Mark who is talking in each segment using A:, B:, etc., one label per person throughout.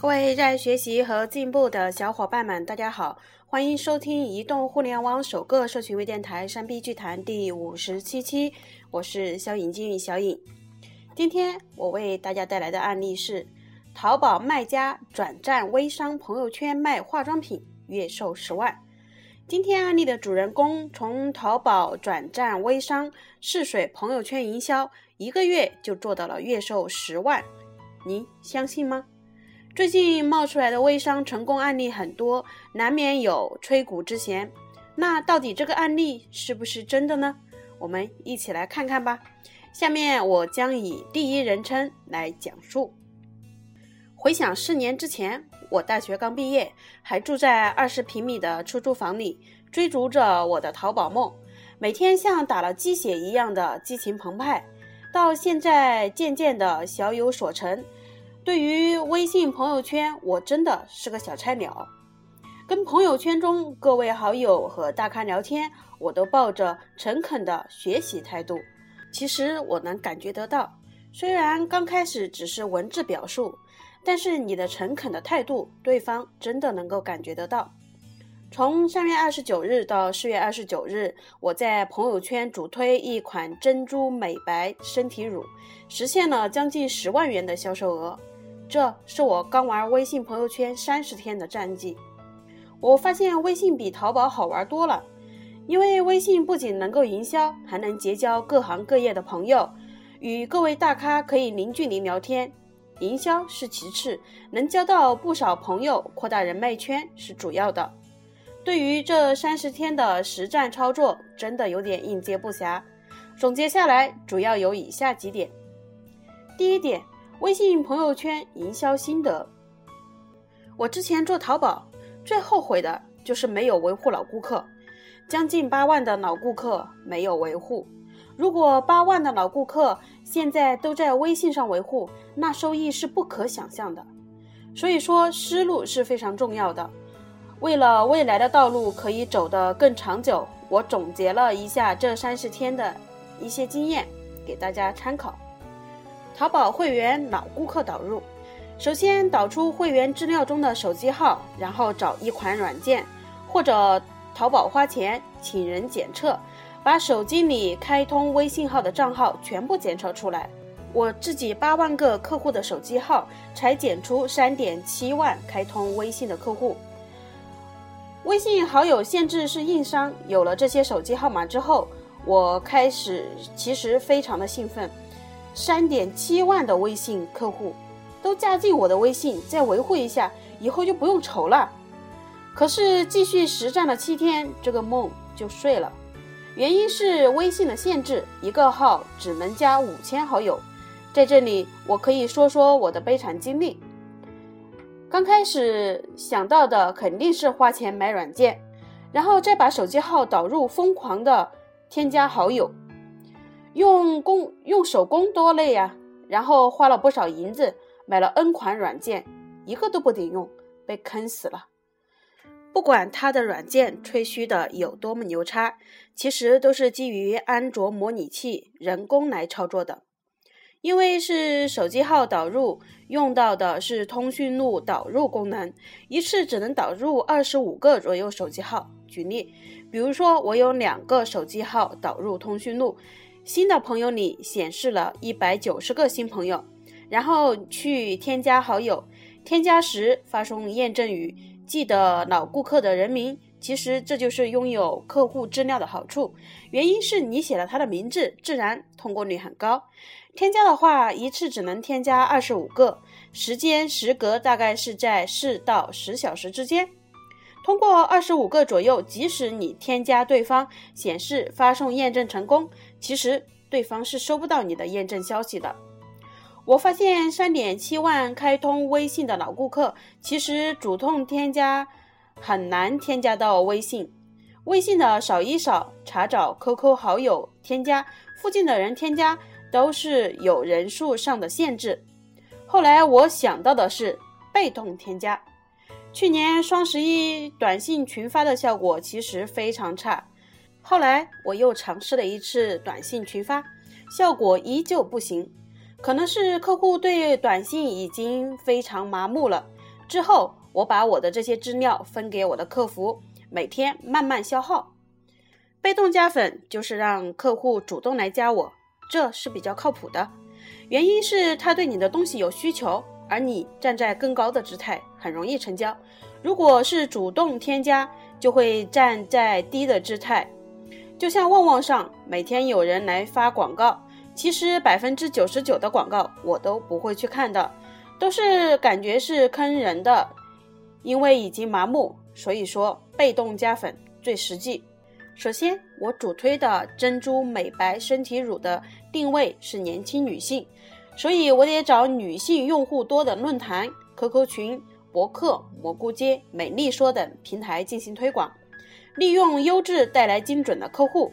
A: 各位热爱学习和进步的小伙伴们，大家好，欢迎收听移动互联网首个社群微电台《山 B 剧谈》第五十七期，我是小颖金玉小颖。今天我为大家带来的案例是：淘宝卖家转战微商朋友圈卖化妆品，月售十万。今天案例的主人公从淘宝转战微商试水朋友圈营销，一个月就做到了月售十万，您相信吗？最近冒出来的微商成功案例很多，难免有吹鼓之嫌。那到底这个案例是不是真的呢？我们一起来看看吧。下面我将以第一人称来讲述。回想四年之前，我大学刚毕业，还住在二十平米的出租房里，追逐着我的淘宝梦，每天像打了鸡血一样的激情澎湃。到现在渐渐的小有所成。对于微信朋友圈，我真的是个小菜鸟。跟朋友圈中各位好友和大咖聊天，我都抱着诚恳的学习态度。其实我能感觉得到，虽然刚开始只是文字表述，但是你的诚恳的态度，对方真的能够感觉得到。从三月二十九日到四月二十九日，我在朋友圈主推一款珍珠美白身体乳，实现了将近十万元的销售额。这是我刚玩微信朋友圈三十天的战绩。我发现微信比淘宝好玩多了，因为微信不仅能够营销，还能结交各行各业的朋友，与各位大咖可以零距离聊天。营销是其次，能交到不少朋友，扩大人脉圈是主要的。对于这三十天的实战操作，真的有点应接不暇。总结下来，主要有以下几点：第一点。微信朋友圈营销心得。我之前做淘宝最后悔的就是没有维护老顾客，将近八万的老顾客没有维护。如果八万的老顾客现在都在微信上维护，那收益是不可想象的。所以说，思路是非常重要的。为了未来的道路可以走得更长久，我总结了一下这三十天的一些经验，给大家参考。淘宝会员老顾客导入，首先导出会员资料中的手机号，然后找一款软件或者淘宝花钱请人检测，把手机里开通微信号的账号全部检测出来。我自己八万个客户的手机号才检出三点七万开通微信的客户。微信好友限制是硬伤，有了这些手机号码之后，我开始其实非常的兴奋。三点七万的微信客户都加进我的微信，再维护一下，以后就不用愁了。可是继续实战了七天，这个梦就碎了。原因是微信的限制，一个号只能加五千好友。在这里，我可以说说我的悲惨经历。刚开始想到的肯定是花钱买软件，然后再把手机号导入，疯狂的添加好友。用工用手工多累呀，然后花了不少银子买了 N 款软件，一个都不顶用，被坑死了。不管他的软件吹嘘的有多么牛叉，其实都是基于安卓模拟器人工来操作的。因为是手机号导入，用到的是通讯录导入功能，一次只能导入二十五个左右手机号。举例，比如说我有两个手机号导入通讯录。新的朋友里显示了一百九十个新朋友，然后去添加好友，添加时发送验证语，记得老顾客的人名。其实这就是拥有客户资料的好处，原因是你写了他的名字，自然通过率很高。添加的话，一次只能添加二十五个，时间时隔大概是在四到十小时之间。通过二十五个左右，即使你添加对方，显示发送验证成功，其实对方是收不到你的验证消息的。我发现三点七万开通微信的老顾客，其实主动添加很难添加到微信。微信的扫一扫、查找 QQ 好友、添加附近的人添加，都是有人数上的限制。后来我想到的是被动添加。去年双十一短信群发的效果其实非常差，后来我又尝试了一次短信群发，效果依旧不行。可能是客户对短信已经非常麻木了，之后，我把我的这些资料分给我的客服，每天慢慢消耗。被动加粉就是让客户主动来加我，这是比较靠谱的。原因是他对你的东西有需求，而你站在更高的姿态，很容易成交。如果是主动添加，就会站在低的姿态。就像旺旺上每天有人来发广告，其实百分之九十九的广告我都不会去看的，都是感觉是坑人的，因为已经麻木。所以说被动加粉最实际。首先，我主推的珍珠美白身体乳的定位是年轻女性，所以我得找女性用户多的论坛、QQ 群、博客、蘑菇街、美丽说等平台进行推广。利用优质带来精准的客户，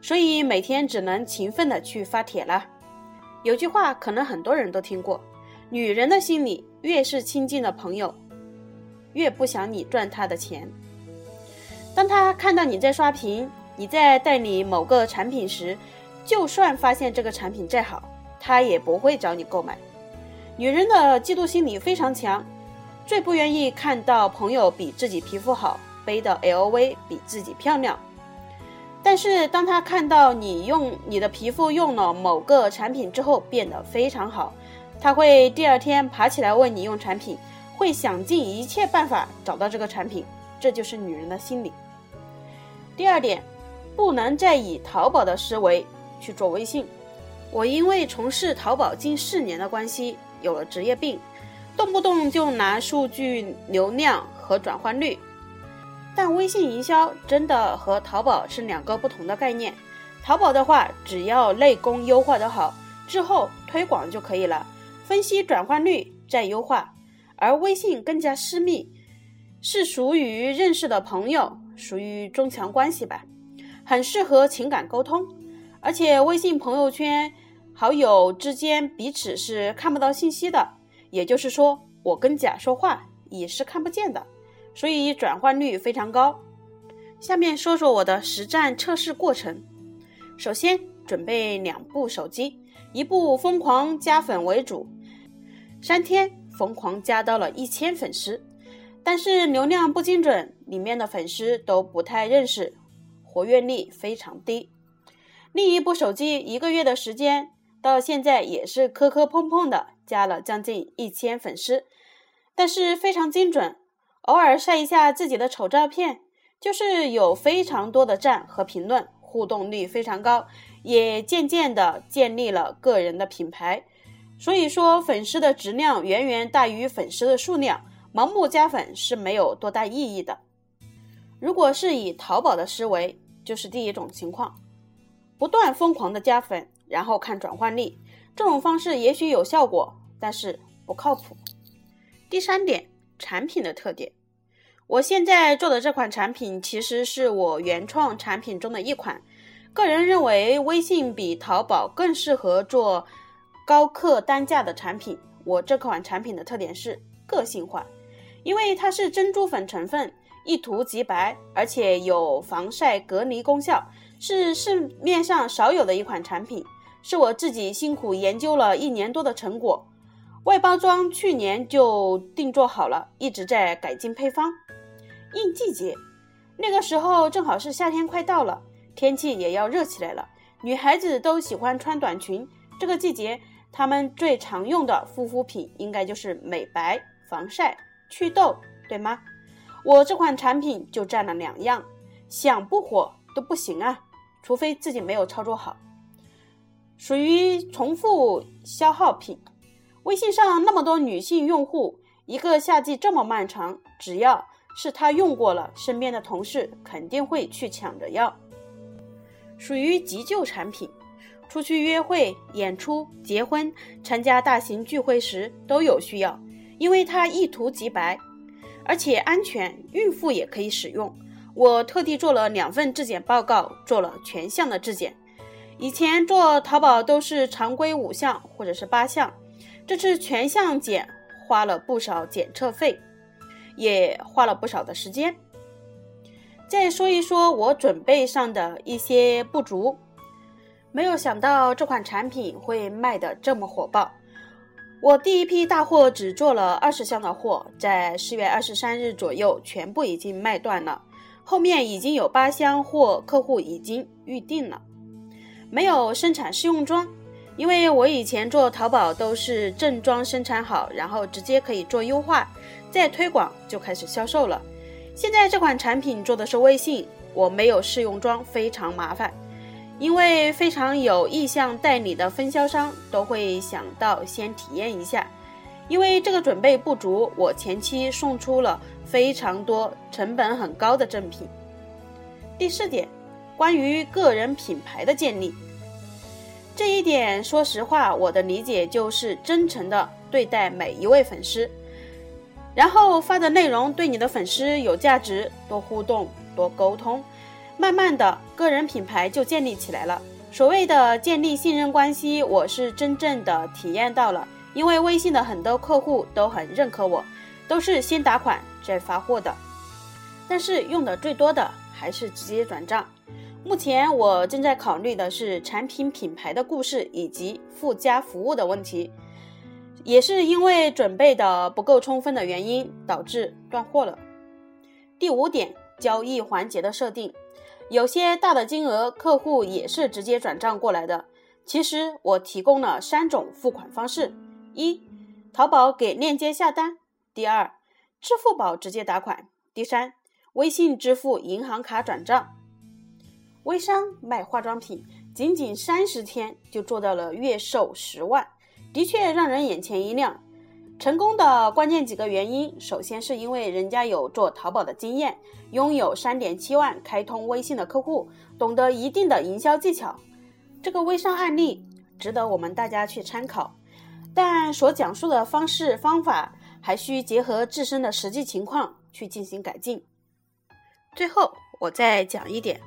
A: 所以每天只能勤奋的去发帖了。有句话可能很多人都听过：女人的心里越是亲近的朋友，越不想你赚她的钱。当他看到你在刷屏，你在代理某个产品时，就算发现这个产品再好，他也不会找你购买。女人的嫉妒心理非常强，最不愿意看到朋友比自己皮肤好。背的 LV 比自己漂亮，但是当他看到你用你的皮肤用了某个产品之后变得非常好，他会第二天爬起来问你用产品，会想尽一切办法找到这个产品，这就是女人的心理。第二点，不能再以淘宝的思维去做微信。我因为从事淘宝近四年的关系，有了职业病，动不动就拿数据流量和转换率。但微信营销真的和淘宝是两个不同的概念。淘宝的话，只要内功优化的好，之后推广就可以了，分析转换率再优化。而微信更加私密，是属于认识的朋友，属于中强关系吧，很适合情感沟通。而且微信朋友圈好友之间彼此是看不到信息的，也就是说，我跟甲说话也是看不见的。所以转换率非常高。下面说说我的实战测试过程。首先准备两部手机，一部疯狂加粉为主，三天疯狂加到了一千粉丝，但是流量不精准，里面的粉丝都不太认识，活跃率非常低。另一部手机一个月的时间，到现在也是磕磕碰碰的加了将近一千粉丝，但是非常精准。偶尔晒一下自己的丑照片，就是有非常多的赞和评论，互动率非常高，也渐渐的建立了个人的品牌。所以说，粉丝的质量远远大于粉丝的数量，盲目加粉是没有多大意义的。如果是以淘宝的思维，就是第一种情况，不断疯狂的加粉，然后看转换率，这种方式也许有效果，但是不靠谱。第三点。产品的特点，我现在做的这款产品其实是我原创产品中的一款。个人认为，微信比淘宝更适合做高客单价的产品。我这款产品的特点是个性化，因为它是珍珠粉成分，一涂即白，而且有防晒隔离功效，是市面上少有的一款产品，是我自己辛苦研究了一年多的成果。外包装去年就定做好了，一直在改进配方。应季节，那个时候正好是夏天快到了，天气也要热起来了。女孩子都喜欢穿短裙，这个季节她们最常用的护肤品应该就是美白、防晒、祛痘，对吗？我这款产品就占了两样，想不火都不行啊，除非自己没有操作好，属于重复消耗品。微信上那么多女性用户，一个夏季这么漫长，只要是她用过了，身边的同事肯定会去抢着要。属于急救产品，出去约会、演出、结婚、参加大型聚会时都有需要，因为它一涂即白，而且安全，孕妇也可以使用。我特地做了两份质检报告，做了全项的质检。以前做淘宝都是常规五项或者是八项。这次全项检花了不少检测费，也花了不少的时间。再说一说我准备上的一些不足，没有想到这款产品会卖的这么火爆。我第一批大货只做了二十箱的货，在四月二十三日左右全部已经卖断了。后面已经有八箱货，客户已经预定了。没有生产试用装，因为我以前做淘宝都是正装生产好，然后直接可以做优化，再推广就开始销售了。现在这款产品做的是微信，我没有试用装，非常麻烦。因为非常有意向代理的分销商都会想到先体验一下，因为这个准备不足，我前期送出了非常多成本很高的赠品。第四点，关于个人品牌的建立，这一点说实话，我的理解就是真诚的对待每一位粉丝，然后发的内容对你的粉丝有价值，多互动，多沟通。慢慢的，个人品牌就建立起来了。所谓的建立信任关系，我是真正的体验到了。因为微信的很多客户都很认可我，都是先打款再发货的。但是用的最多的还是直接转账。目前我正在考虑的是产品品牌的故事以及附加服务的问题，也是因为准备的不够充分的原因导致断货了。第五点，交易环节的设定。有些大的金额，客户也是直接转账过来的。其实我提供了三种付款方式：一、淘宝给链接下单；第二，支付宝直接打款；第三，微信支付银行卡转账。微商卖化妆品，仅仅三十天就做到了月售十万，的确让人眼前一亮。成功的关键几个原因，首先是因为人家有做淘宝的经验，拥有三点七万开通微信的客户，懂得一定的营销技巧。这个微商案例值得我们大家去参考，但所讲述的方式方法还需结合自身的实际情况去进行改进。最后，我再讲一点。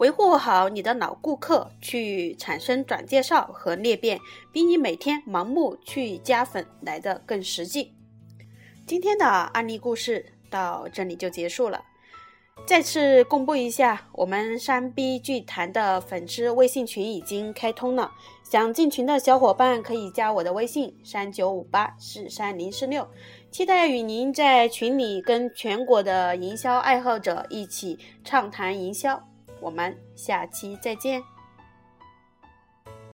A: 维护好你的老顾客，去产生转介绍和裂变，比你每天盲目去加粉来的更实际。今天的案例故事到这里就结束了。再次公布一下，我们山 B 剧团的粉丝微信群已经开通了，想进群的小伙伴可以加我的微信三九五八四三零四六，期待与您在群里跟全国的营销爱好者一起畅谈营销。我们下期再见。